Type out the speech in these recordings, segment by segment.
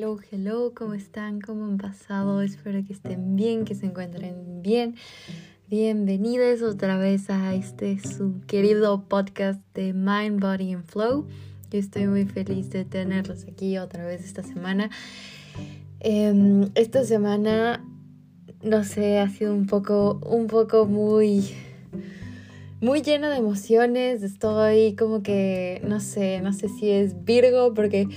hello, hello, ¿cómo están? ¿Cómo han pasado? Espero que estén bien, que se encuentren bien. Bienvenidos otra vez a este su querido podcast de Mind, Body and Flow. Yo estoy muy feliz de tenerlos aquí otra vez esta semana. Em, esta semana, no sé, ha sido un poco, un poco muy muy llena de emociones. Estoy como que, no sé, no sé si es Virgo, porque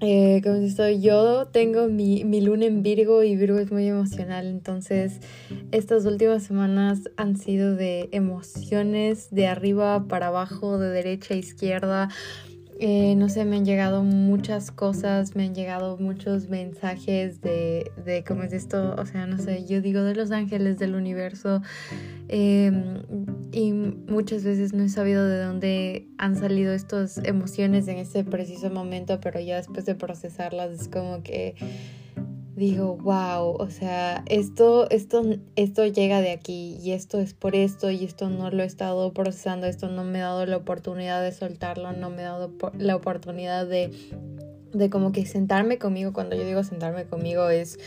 eh, como estoy yo, tengo mi, mi luna en Virgo y Virgo es muy emocional. Entonces, estas últimas semanas han sido de emociones de arriba para abajo, de derecha a izquierda. Eh, no sé, me han llegado muchas cosas, me han llegado muchos mensajes de, de cómo es esto, o sea, no sé, yo digo de los ángeles del universo em, y muchas veces no he sabido de dónde han salido estas emociones en ese preciso momento, pero ya después de procesarlas es como que digo, wow, o sea, esto, esto, esto llega de aquí y esto es por esto y esto no lo he estado procesando, esto no me ha dado la oportunidad de soltarlo, no me ha dado la oportunidad de, de como que sentarme conmigo, cuando yo digo sentarme conmigo es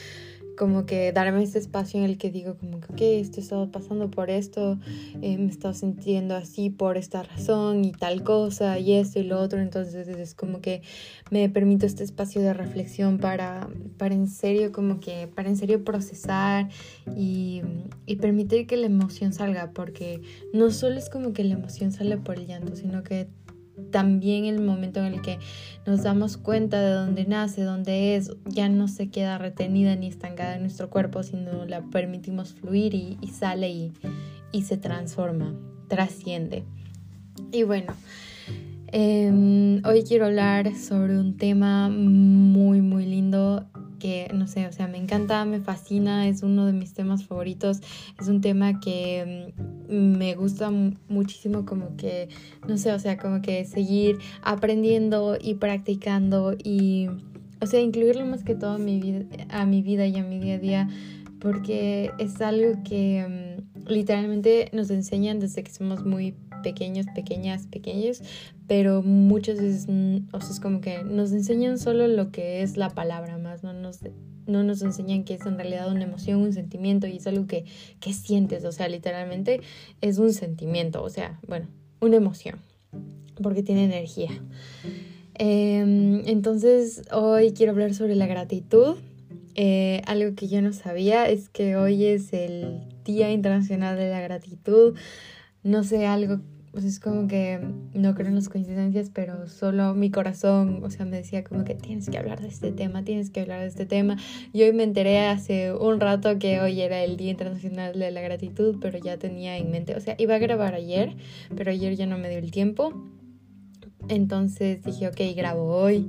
como que darme ese espacio en el que digo como que, ok, esto está pasando por esto, eh, me estado sintiendo así por esta razón y tal cosa y esto y lo otro, entonces es como que me permito este espacio de reflexión para, para en serio como que, para en serio procesar y, y permitir que la emoción salga, porque no solo es como que la emoción sale por el llanto, sino que también el momento en el que nos damos cuenta de dónde nace, dónde es, ya no se queda retenida ni estancada en nuestro cuerpo, sino la permitimos fluir y, sale y, se transforma, trasciende. Y bueno, em, hoy quiero hablar sobre un tema muy, muy lindo que, no sé, o sea, me encanta, me fascina, es uno de mis temas favoritos, es un tema que mm, me gusta muchísimo como que, no sé, o sea, como que seguir aprendiendo y practicando y, o sea, incluirlo más que todo a mi vida, a mi vida y a mi día a día, porque es algo que mm, literalmente nos enseñan desde que somos muy pequeños, pequeñas, pequeños, pero muchas veces, o sea, es como que nos enseñan solo lo que es la palabra más, no nos, no nos enseñan que es en realidad una emoción, un sentimiento y es algo que, que sientes, o sea, literalmente es un sentimiento, o sea, bueno, una emoción, porque tiene energía. Em, entonces, hoy quiero hablar sobre la gratitud. Eh, algo que yo no sabía es que hoy es el Día Internacional de la Gratitud no sé, algo, pues es como que no creo en las coincidencias, pero solo mi corazón, o sea, me decía como que tienes que hablar de este tema, tienes que hablar de este tema. Y hoy me enteré hace un rato que hoy era el Día Internacional de la Gratitud, pero ya tenía en mente, o sea, iba a grabar ayer, pero ayer ya no me dio el tiempo. Entonces dije, ok, grabo hoy.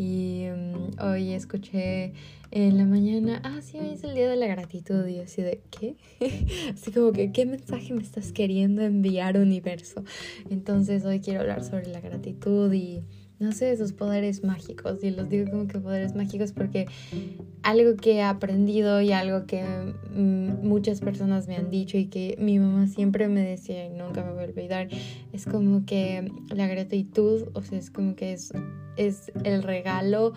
Y mm, hoy escuché en la mañana, ah, sí, hoy es el día de la gratitud. Y así de, ¿qué? así como que, ¿qué mensaje me estás queriendo enviar, universo? Entonces hoy quiero hablar sobre la gratitud y, no sé, esos poderes mágicos. Y los digo como que poderes mágicos porque algo que he aprendido y algo que mm, muchas personas me han dicho y que mi mamá siempre me decía y nunca me voy a olvidar, es como que la gratitud, o sea, es como que es, es el regalo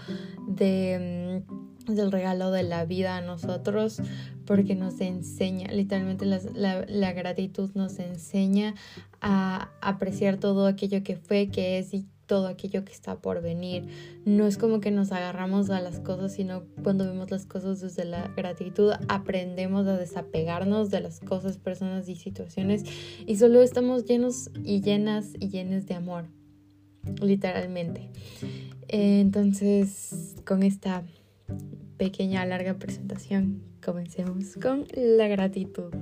de... Mm, regalo de la vida a nosotros porque nos enseña, literalmente la, gratitud nos enseña a apreciar todo aquello que fue, que es y todo aquello que está por venir. No es como que nos agarramos a las cosas, sino cuando vemos las cosas desde la gratitud aprendemos a desapegarnos de las cosas, personas y situaciones y solo estamos llenos y llenas y llenas de amor, literalmente. Entonces, con esta pequeña, larga presentación, comencemos con la gratitud.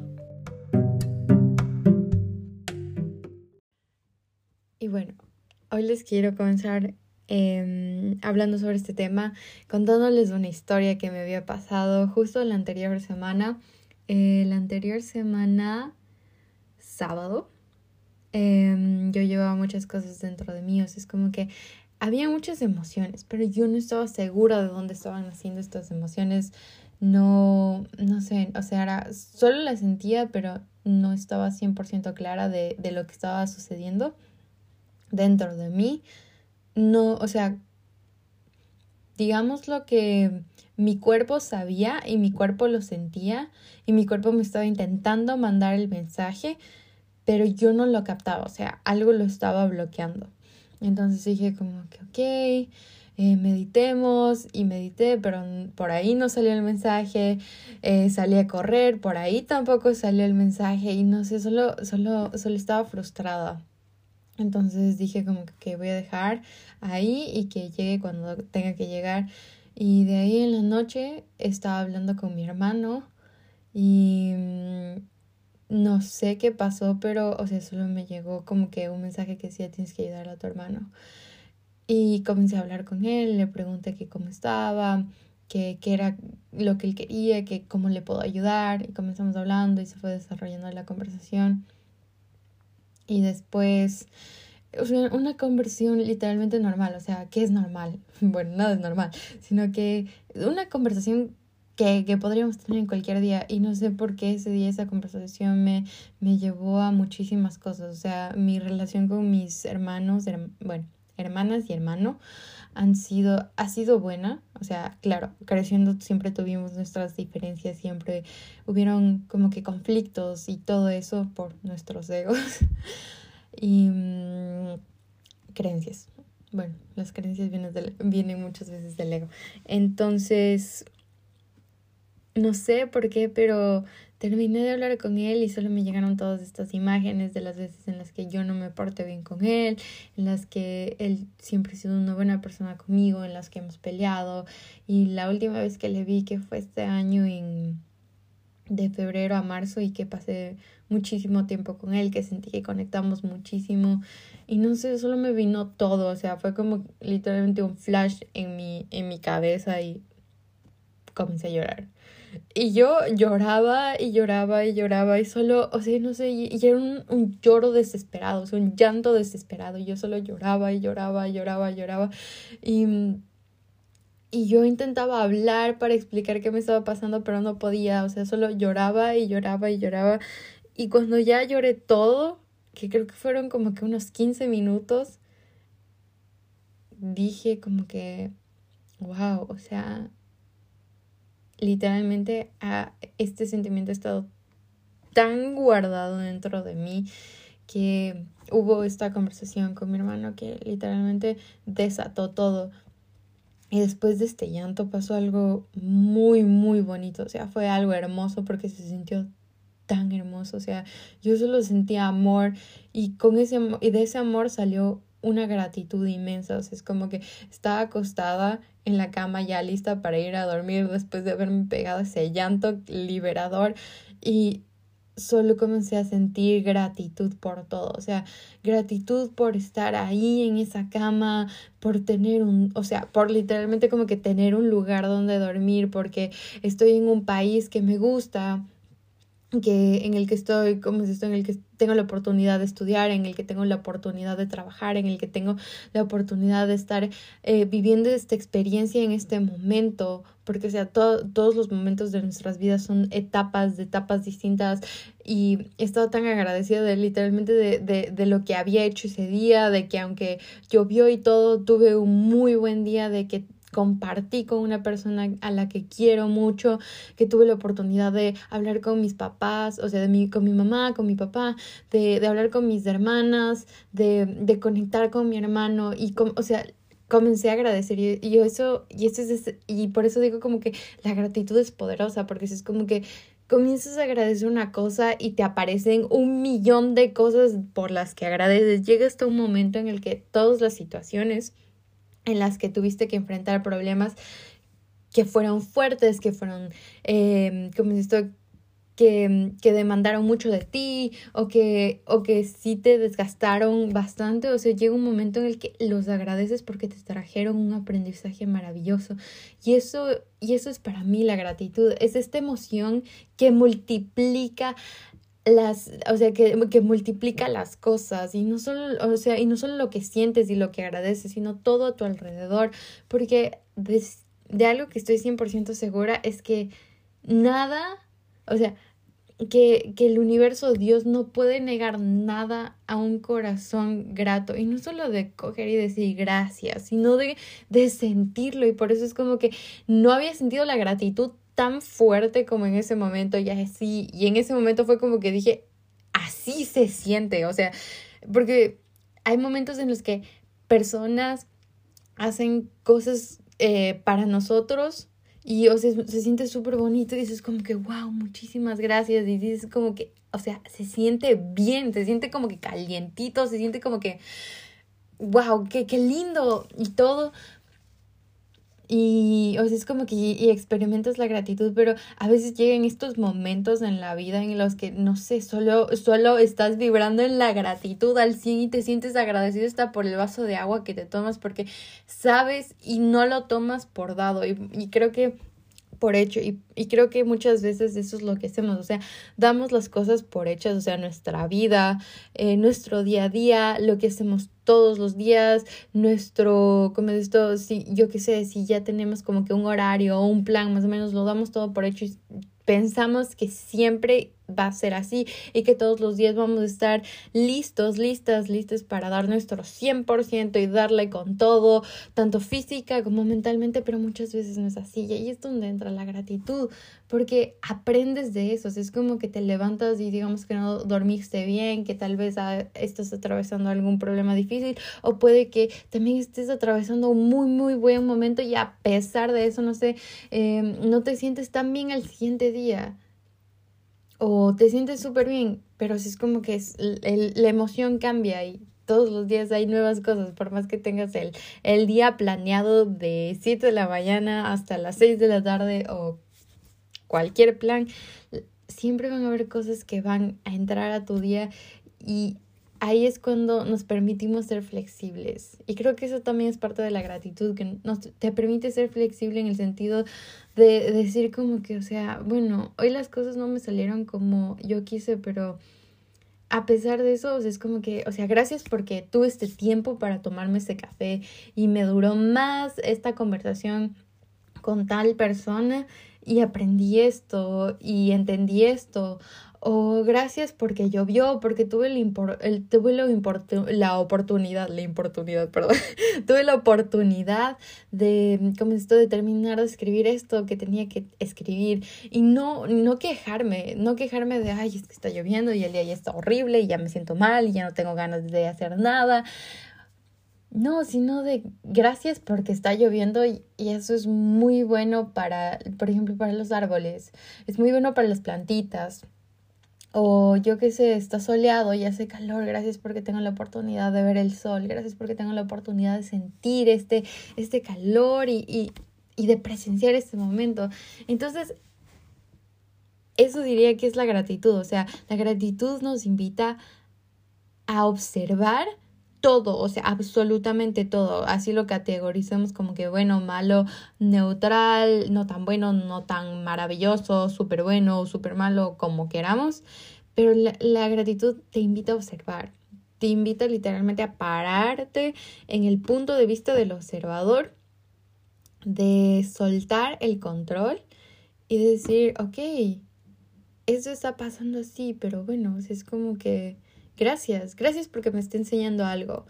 Y bueno, hoy les quiero comenzar em, hablando sobre este tema, contándoles una historia que me había pasado justo la anterior semana. Eh, la anterior semana, sábado, em, yo llevaba muchas cosas dentro de mí, o sea, es como que había muchas emociones, pero yo no estaba segura de dónde estaban haciendo estas emociones. No, no sé, o sea, era, solo las sentía, pero no estaba 100% clara de, de lo que estaba sucediendo dentro de mí. No, o sea, digamos lo que mi cuerpo sabía y mi cuerpo lo sentía y mi cuerpo me estaba intentando mandar el mensaje, pero yo no lo captaba, o sea, algo lo estaba bloqueando. Entonces dije como que, ok, eh, meditemos y medité, pero por ahí no salió el mensaje, eh, salí a correr, por ahí tampoco salió el mensaje y no sé, solo, solo, solo estaba frustrada. Entonces dije como que voy a dejar ahí y que llegue cuando tenga que llegar. Y de ahí en la noche estaba hablando con mi hermano y mm, no sé qué pasó, pero, o sea, solo me llegó como que un mensaje que decía tienes que ayudar a tu hermano. Y comencé a hablar con él, le pregunté que cómo estaba, qué era lo que él quería, que cómo le puedo ayudar. Y comenzamos hablando y se fue desarrollando la conversación. Y después, una conversión literalmente normal, o sea, ¿qué es normal? Bueno, nada es normal, sino que una conversación que, que, podríamos tener en cualquier día y no sé por qué ese día esa conversación me, me llevó a muchísimas cosas, o sea, mi relación con mis hermanos, bueno, hermanas y hermano han sido, ha sido buena, o sea, claro, creciendo siempre tuvimos nuestras diferencias, siempre hubieron como que conflictos y todo eso por nuestros egos y mm, creencias. Bueno, las creencias vienen, vienen muchas veces del ego. Entonces, no sé por qué, pero terminé de hablar con él y solo me llegaron todas estas imágenes de las veces en las que yo no me porté bien con él, en las que él siempre ha sido una buena persona conmigo, en las que hemos peleado. Y la última vez que le vi, que fue este año en de febrero a marzo y que pasé muchísimo tiempo con él, que sentí que conectamos muchísimo y no sé, solo me vino todo, o sea, fue como literalmente un flash en mi en mi cabeza y comencé a llorar. Y yo lloraba y lloraba y lloraba y solo, o sea, no sé, y, era un, un, lloro desesperado, o sea, un llanto desesperado. Y yo solo lloraba y lloraba y lloraba y lloraba. Y, y yo intentaba hablar para explicar qué me estaba pasando, pero no podía, o sea, solo lloraba y lloraba y lloraba. Y cuando ya lloré todo, que creo que fueron como que unos 15 minutos, dije como que, wow, o sea, literalmente a este sentimiento ha estado tan guardado dentro de mí que hubo esta conversación con mi hermano que literalmente desató todo. Y después de este llanto pasó algo muy, muy bonito. O sea, fue algo hermoso porque se sintió tan hermoso. O sea, yo solo sentía amor y con ese y de ese amor salió una gratitud inmensa. O sea, es como que estaba acostada en la cama ya lista para ir a dormir después de haberme pegado ese llanto liberador y solo comencé a sentir gratitud por todo, o sea, gratitud por estar ahí en esa cama, por tener un, o sea, por literalmente como que tener un lugar donde dormir, porque estoy en un país que me gusta, que en el que estoy, como si estoy en el que tengo la oportunidad de estudiar, en el que tengo la oportunidad de trabajar, en el que tengo la oportunidad de estar eh, viviendo esta experiencia en este momento, porque o sea, todos los momentos de nuestras vidas son etapas, de etapas distintas y he estado tan agradecida de literalmente de, de, de lo que había hecho ese día, de que aunque llovió y todo, tuve un muy buen día, de que compartí con una persona a la que quiero mucho, que tuve la oportunidad de hablar con mis papás, o sea, de mi, con mi mamá, con mi papá, de, de hablar con mis hermanas, de, de conectar con mi hermano y, o sea, comencé a agradecer y, y eso, y eso es, y por eso digo como que la gratitud es poderosa, porque es como que comienzas a agradecer una cosa y te aparecen un millón de cosas por las que agradeces. Llega hasta un momento en el que todas las situaciones en las que tuviste que enfrentar problemas que fueron fuertes, que fueron, eh, como esto, que, que, demandaron mucho de ti o que, o que sí te desgastaron bastante. O sea, llega un momento en el que los agradeces porque te trajeron un aprendizaje maravilloso. Y eso, y eso es para mí la gratitud. Es esta emoción que multiplica las, o sea, que, que, multiplica las cosas y no solo, o sea, y no solo lo que sientes y lo que agradeces, sino todo a tu alrededor, porque de, de algo que estoy 100% segura es que nada, o sea, que, que, el universo, Dios, no puede negar nada a un corazón grato. Y no solo de coger y decir gracias, sino de, de sentirlo. Y por eso es como que no había sentido la gratitud tan fuerte como en ese momento. Y así, y en ese momento fue como que dije, así se siente. O sea, porque hay momentos en los que personas hacen cosas eh, para nosotros y o sea, se siente súper bonito y dices como que, wow, muchísimas gracias. Y dices como que, o sea, se siente bien, se siente como que calientito, se siente como que, wow, qué, qué lindo y todo. Y, o sea, es como que y experimentas la gratitud, pero a veces llegan estos momentos en la vida en los que, no sé, solo, solo estás vibrando en la gratitud al 100 y te sientes agradecido hasta por el vaso de agua que te tomas porque sabes y no lo tomas por dado. Y, y creo que por hecho y, y, creo que muchas veces eso es lo que hacemos, o sea, damos las cosas por hechas, o sea, nuestra vida, eh, nuestro día a día, lo que hacemos todos los días, nuestro, como esto, si yo qué sé, si ya tenemos como que un horario o un plan, más o menos lo damos todo por hecho y pensamos que siempre va a ser así y que todos los días vamos a estar listos, listas, listas para dar nuestro 100% y darle con todo, tanto física como mentalmente, pero muchas veces no es así. Y ahí es donde entra la gratitud, porque aprendes de eso, es como que te levantas y digamos que no dormiste bien, que tal vez ah, estás atravesando algún problema difícil o puede que también estés atravesando un muy, muy buen momento y a pesar de eso, no sé, eh, no te sientes tan bien al siguiente día o te sientes súper bien, pero si es como que es, la emoción cambia y todos los días hay nuevas cosas, por más que tengas el, el día planeado de 7 de la mañana hasta las 6 de la tarde o cualquier plan, siempre van a haber cosas que van a entrar a tu día y ahí es cuando nos permitimos ser flexibles. Y creo que eso también es parte de la gratitud, que nos, te permite ser flexible en el sentido de decir como que, o sea, bueno, hoy las cosas no me salieron como yo quise, pero a pesar de eso, es como que, o sea, gracias porque tuve este tiempo para tomarme ese café y me duró más esta conversación con tal persona y aprendí esto y entendí esto o gracias porque llovió, porque tuve, el, el tuve la, la oportunidad, la oportunidad, perdón, tuve la oportunidad de, como esto, de terminar de escribir esto que tenía que escribir y no, no quejarme, no quejarme de, ay, es que está lloviendo y el día ya está horrible y ya me siento mal y ya no tengo ganas de hacer nada. No, sino de gracias porque está lloviendo y, y, eso es muy bueno para, por ejemplo, para los árboles, es muy bueno para las plantitas, o yo qué sé, está soleado y hace calor, gracias porque tengo la oportunidad de ver el sol, gracias porque tengo la oportunidad de sentir este, este calor y, y, y de presenciar este momento. Entonces, eso diría que es la gratitud, o sea, la gratitud nos invita a observar todo, o sea, absolutamente todo. Así lo categorizamos como que bueno, malo, neutral, no tan bueno, no tan maravilloso, súper bueno, súper malo, como queramos. Pero la, la gratitud te invita a observar, te invita literalmente a pararte en el punto de vista del observador, de soltar el control y decir, ok, eso está pasando así, pero bueno, es como que Gracias, gracias porque me está enseñando algo.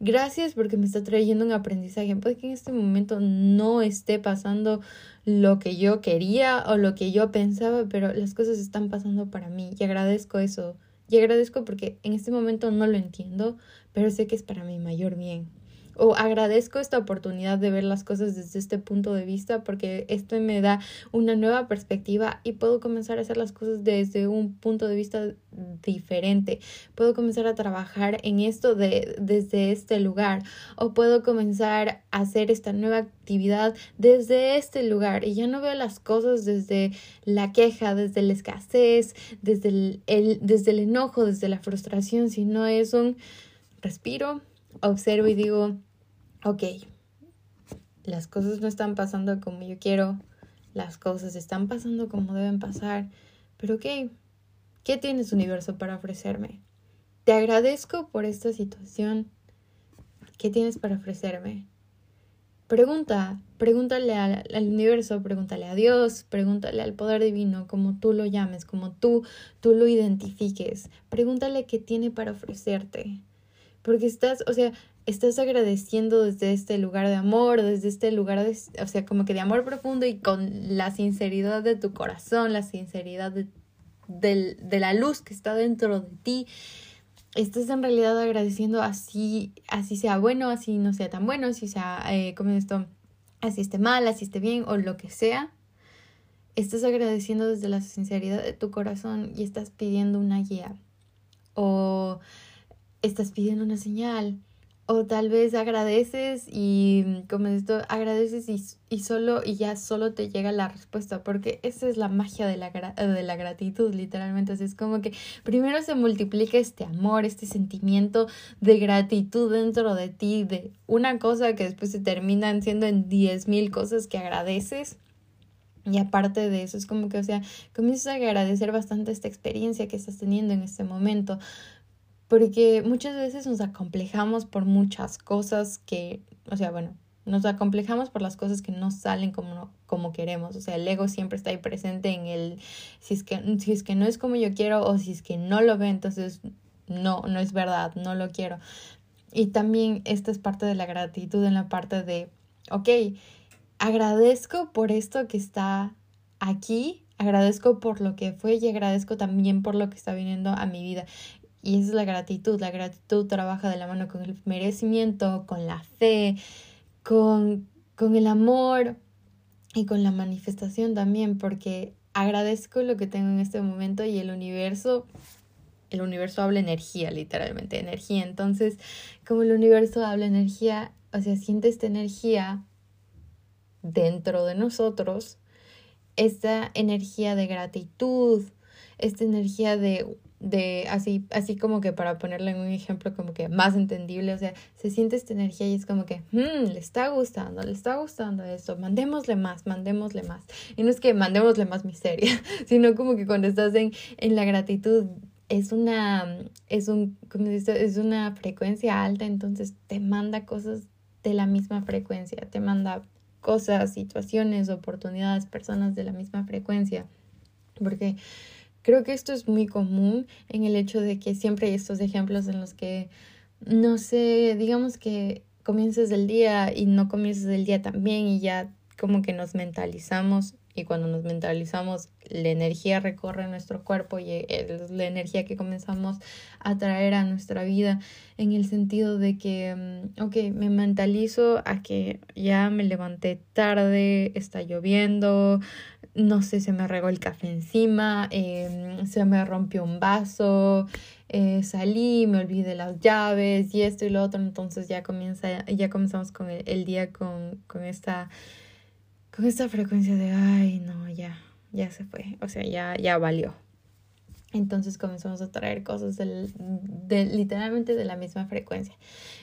Gracias porque me está trayendo un aprendizaje. Puede que en este momento no esté pasando lo que yo quería o lo que yo pensaba, pero las cosas están pasando para mí y agradezco eso. Y agradezco porque en este momento no lo entiendo, pero sé que es para mi mayor bien o agradezco esta oportunidad de ver las cosas desde este punto de vista porque esto me da una nueva perspectiva y puedo comenzar a hacer las cosas desde un punto de vista diferente. Puedo comenzar a trabajar en esto de, desde este lugar o puedo comenzar a hacer esta nueva actividad desde este lugar y ya no veo las cosas desde la queja, desde la escasez, desde el, desde el enojo, desde la frustración, sino es un respiro observo y digo, ok, las cosas no están pasando como yo quiero, las cosas están pasando como deben pasar, pero ok, ¿qué tienes universo para ofrecerme? Te agradezco por esta situación. ¿Qué tienes para ofrecerme? pregunta, pregúntale al, al, universo, pregúntale a Dios, pregúntale al poder divino, como tú lo llames, como tú, tú lo identifiques. Pregúntale qué tiene para ofrecerte. Porque estás, o sea, estás agradeciendo desde este lugar de amor, desde este lugar de, o sea, como que de amor profundo y con la sinceridad de tu corazón, la sinceridad de, de la luz que está dentro de ti. Estás en realidad agradeciendo así, así sea bueno, así no sea tan bueno, así sea, eh, como esto, así esté mal, así esté bien o lo que sea. Estás agradeciendo desde la sinceridad de tu corazón y estás pidiendo una guía o estás pidiendo una señal o tal vez agradeces y mm, como esto agradeces y, y, solo y ya solo te llega la respuesta porque esa es la magia de la, de la gratitud literalmente. Es como que primero se multiplica este amor este sentimiento de gratitud dentro de ti de una cosa que después se terminan siendo en diez mil cosas que agradeces. Y aparte de eso, es como que, o sea, comienzas a agradecer bastante esta experiencia que estás teniendo en este momento porque muchas veces nos acomplejamos por muchas cosas que, o sea, bueno, nos acomplejamos por las cosas que no salen como, como queremos. O sea, el ego siempre está ahí presente en el, si es, que, si es que no es como yo quiero o si es que no lo ve, entonces no, no es verdad, no lo quiero. Y también esta es parte de la gratitud en la parte de, ok, agradezco por esto que está aquí, agradezco por lo que fue y agradezco también por lo que está viniendo a mi vida. Y esa es la gratitud. La gratitud trabaja de la mano con el merecimiento, con la fe, con, con el amor y con la manifestación también, porque agradezco lo que tengo en este momento y el universo, el universo habla energía, literalmente, energía. Entonces, como el universo habla energía, o sea, siente esta energía dentro de nosotros, esta energía de gratitud, esta energía de de así, así como que para ponerle en un ejemplo como que más entendible, o sea, se siente esta energía y es como que, hmm, le está gustando, le está gustando esto, mandémosle más, mandémosle más. Y no es que mandémosle más miseria, sino como que cuando estás en, en la gratitud es una, es un, como dice, es una frecuencia alta, entonces te manda cosas de la misma frecuencia, te manda cosas, situaciones, oportunidades, personas de la misma frecuencia. Porque Creo que esto es muy común en el hecho de que siempre hay estos ejemplos en los que, no sé, digamos que comienzas el día y no comienzas el día también y ya como que nos mentalizamos y cuando nos mentalizamos la energía recorre nuestro cuerpo y es la energía que comenzamos a traer a nuestra vida en el sentido de que, mm, ok, me mentalizo a que ya me levanté tarde, está lloviendo, no sé, se me regó el café encima, em, se me rompió un vaso, eh, salí, me olvidé las llaves y esto y lo otro, entonces ya comienza, ya comenzamos con el, día con, con, esta, con esta frecuencia de, ay, no, ya, ya se fue, o sea, ya, ya valió. Entonces comenzamos a traer cosas del, de, literalmente de la misma frecuencia.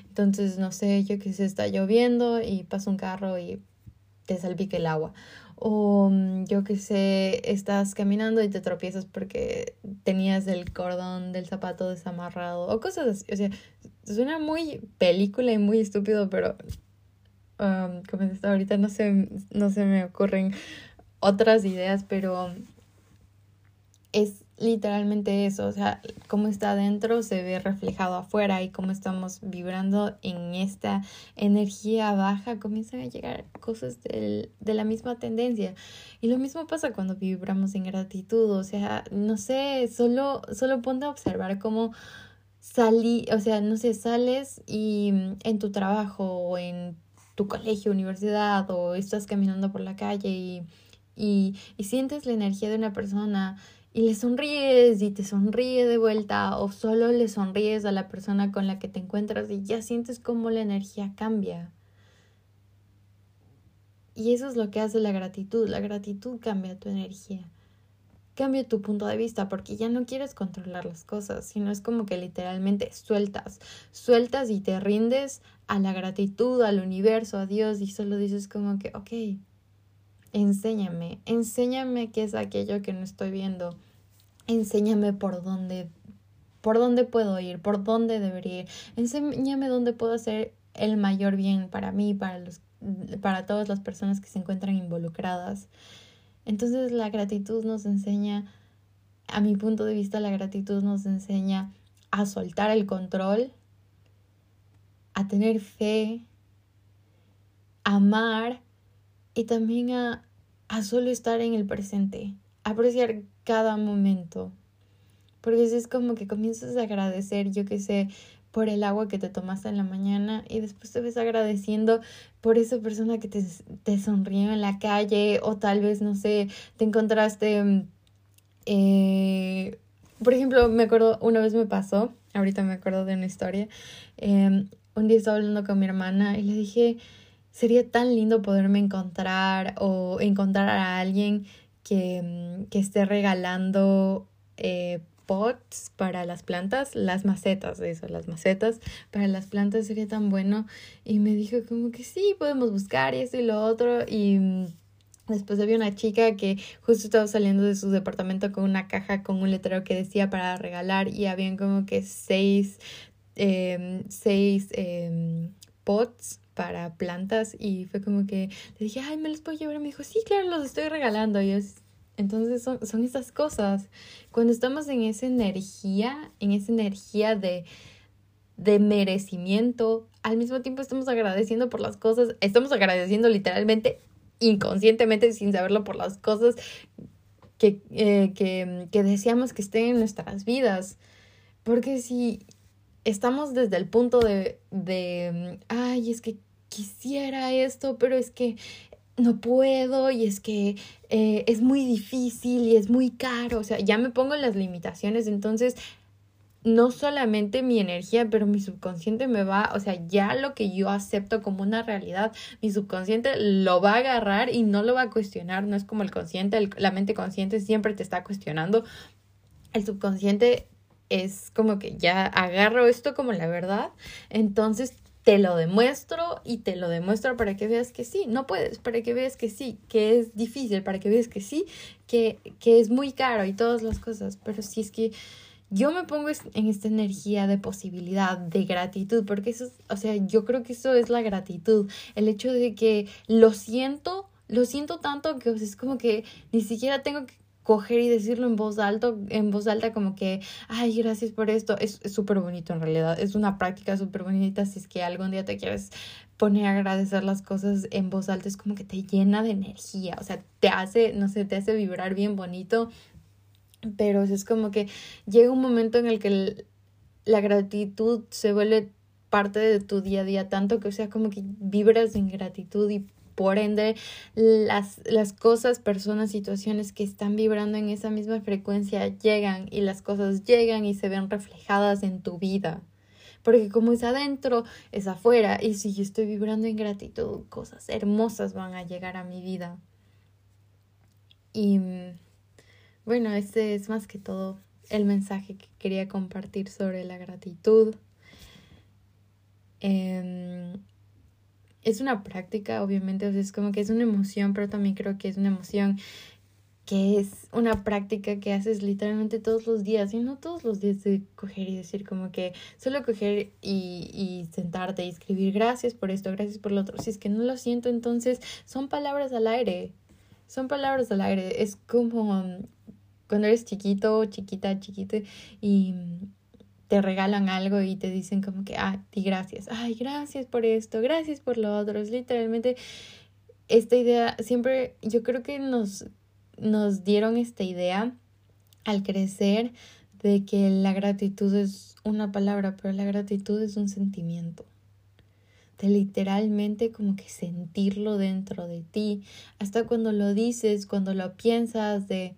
Entonces, no sé, yo que se está lloviendo y pasa un carro y te salpica el agua o mm, yo que sé, estás caminando y te tropiezas porque tenías el cordón del zapato desamarrado o cosas así. O sea, suena muy película y muy estúpido, pero um, ahorita no se, no se me ocurren otras ideas, pero es literalmente eso, o sea, cómo está adentro se ve reflejado afuera y cómo estamos vibrando en esta energía baja, comienzan a llegar cosas del, de la misma tendencia. Y lo mismo pasa cuando vibramos en gratitud, o sea, no sé, solo, solo ponte a observar cómo salí, o sea, no sé, sales y en tu trabajo o en tu colegio, universidad o estás caminando por la calle y, y, y sientes la energía de una persona y le sonríes y te sonríe de vuelta o solo le sonríes a la persona con la que te encuentras y ya sientes cómo la energía cambia. Y eso es lo que hace la gratitud. La gratitud cambia tu energía. Cambia tu punto de vista porque ya no quieres controlar las cosas, sino es como que literalmente sueltas, sueltas y te rindes a la gratitud, al universo, a Dios y solo dices como que, ok, enséñame, enséñame qué es aquello que no estoy viendo, enséñame por dónde, por dónde puedo ir, por dónde debería ir, enséñame dónde puedo hacer el mayor bien para mí, para los para todas las personas que se encuentran involucradas. Entonces la gratitud nos enseña, a mi punto de vista, la gratitud nos enseña a soltar el control, a tener fe, a amar y también a, a solo estar en el presente, apreciar cada momento. Porque es como que comienzas a agradecer, yo que sé, por el agua que te tomaste en la mañana y después te ves agradeciendo por esa persona que te, te sonrió en la calle o tal vez, no sé, te encontraste, mm, eh, por ejemplo, me acuerdo, una vez me pasó, ahorita me acuerdo de una historia, em, un día estaba hablando con mi hermana y le dije, sería tan lindo poderme encontrar o encontrar a alguien que, mm, que esté regalando eh, pots para las plantas, las macetas, eso, las macetas para las plantas sería tan bueno. Y me dijo como que sí, podemos buscar esto y lo otro. Y después había una chica que justo estaba saliendo de su departamento con una caja con un letrero que decía para regalar y habían como que seis, em, seis em, pots para plantas y fue como que le dije, ay, me los puedo llevar. Y me dijo, sí, claro, los estoy regalando. Y es, entonces son, son esas cosas. Cuando estamos en esa energía, en esa energía de, de merecimiento, al mismo tiempo estamos agradeciendo por las cosas, estamos agradeciendo literalmente, inconscientemente, sin saberlo, por las cosas que, eh, que, que deseamos que estén en nuestras vidas. Porque si estamos desde el punto de, de, ay, es que quisiera esto, pero es que no puedo y es que eh, es muy difícil y es muy caro, o sea, ya me pongo las limitaciones, entonces no solamente mi energía, pero mi subconsciente me va, o sea, ya lo que yo acepto como una realidad, mi subconsciente lo va a agarrar y no lo va a cuestionar, no es como el consciente, la mente consciente siempre te está cuestionando, el subconsciente es como que ya agarro esto como la verdad, entonces te lo demuestro y te lo demuestro para que veas que sí, no puedes, para que veas que sí, que es difícil, para que veas que sí, que, que es muy caro y todas las cosas, pero si es que yo me pongo en esta energía de posibilidad, de gratitud, porque eso, es, o sea, yo creo que eso es la gratitud, el hecho de que lo siento, lo siento tanto que es como que ni siquiera tengo que coger y decirlo en voz alta, en voz alta como que, ay, gracias por esto. Es súper bonito en realidad. Es una práctica súper bonita si es que algún día te quieres poner a agradecer las cosas en voz alta. Es como que te llena de energía. O sea, te hace, no sé, te hace vibrar bien bonito. Pero es como que llega un momento en el que la gratitud se vuelve parte de tu día a día, tanto que, o sea, como que vibras en gratitud y por ende, las, las cosas, personas, situaciones que están vibrando en esa misma frecuencia llegan y las cosas llegan y se ven reflejadas en tu vida. Porque como es adentro, es afuera. Y si yo estoy vibrando en gratitud, cosas hermosas van a llegar a mi vida. Y bueno, este es más que todo el mensaje que quería compartir sobre la gratitud. Eh, es una práctica, obviamente, o sea, es como que es una emoción, pero también creo que es una emoción que es una práctica que haces literalmente todos los días, y no todos los días de coger y decir como que solo coger y, y sentarte y escribir gracias por esto, gracias por lo otro. Si es que no lo siento, entonces son palabras al aire, son palabras al aire. Es como cuando eres chiquito, chiquita, chiquita y te regalan algo y te dicen como que, ah, di gracias, ay, gracias por esto, gracias por lo otro. Es literalmente esta idea, siempre yo creo que nos, nos dieron esta idea al crecer de que la gratitud es una palabra, pero la gratitud es un sentimiento. De literalmente como que sentirlo dentro de ti, hasta cuando lo dices, cuando lo piensas, de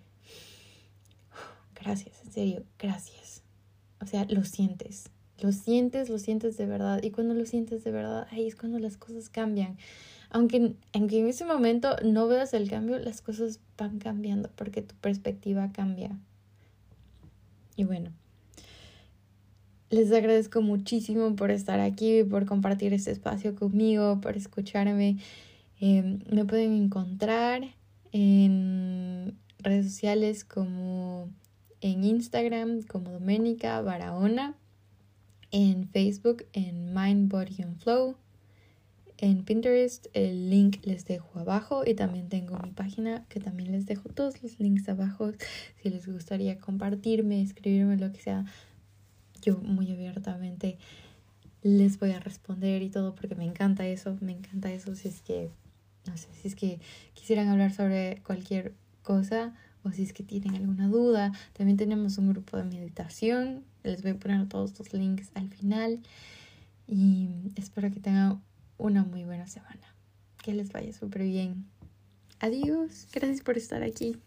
gracias, en serio, gracias o sea, lo sientes, lo sientes, lo sientes de verdad. Y cuando lo sientes de verdad, ahí es cuando las cosas cambian. Aunque, en ese momento no veas el cambio, las cosas van cambiando porque tu perspectiva cambia. Y bueno, les agradezco muchísimo por estar aquí, por compartir este espacio conmigo, por escucharme. Em, me pueden encontrar en redes sociales como en Instagram como Doménica Barahona, en Facebook en Mind, Body and Flow, en Pinterest. El link les dejo abajo y también tengo mi página que también les dejo todos los links abajo. Si les gustaría compartirme, escribirme, lo que sea, yo muy abiertamente les voy a responder y todo porque me encanta eso, me encanta eso. Si es que, no sé, si es que quisieran hablar sobre cualquier cosa o si es que tienen alguna duda. También tenemos un grupo de meditación. Les voy a poner todos los links al final. Y espero que tengan una muy buena semana. Que les vaya súper bien. Adiós. Gracias por estar aquí.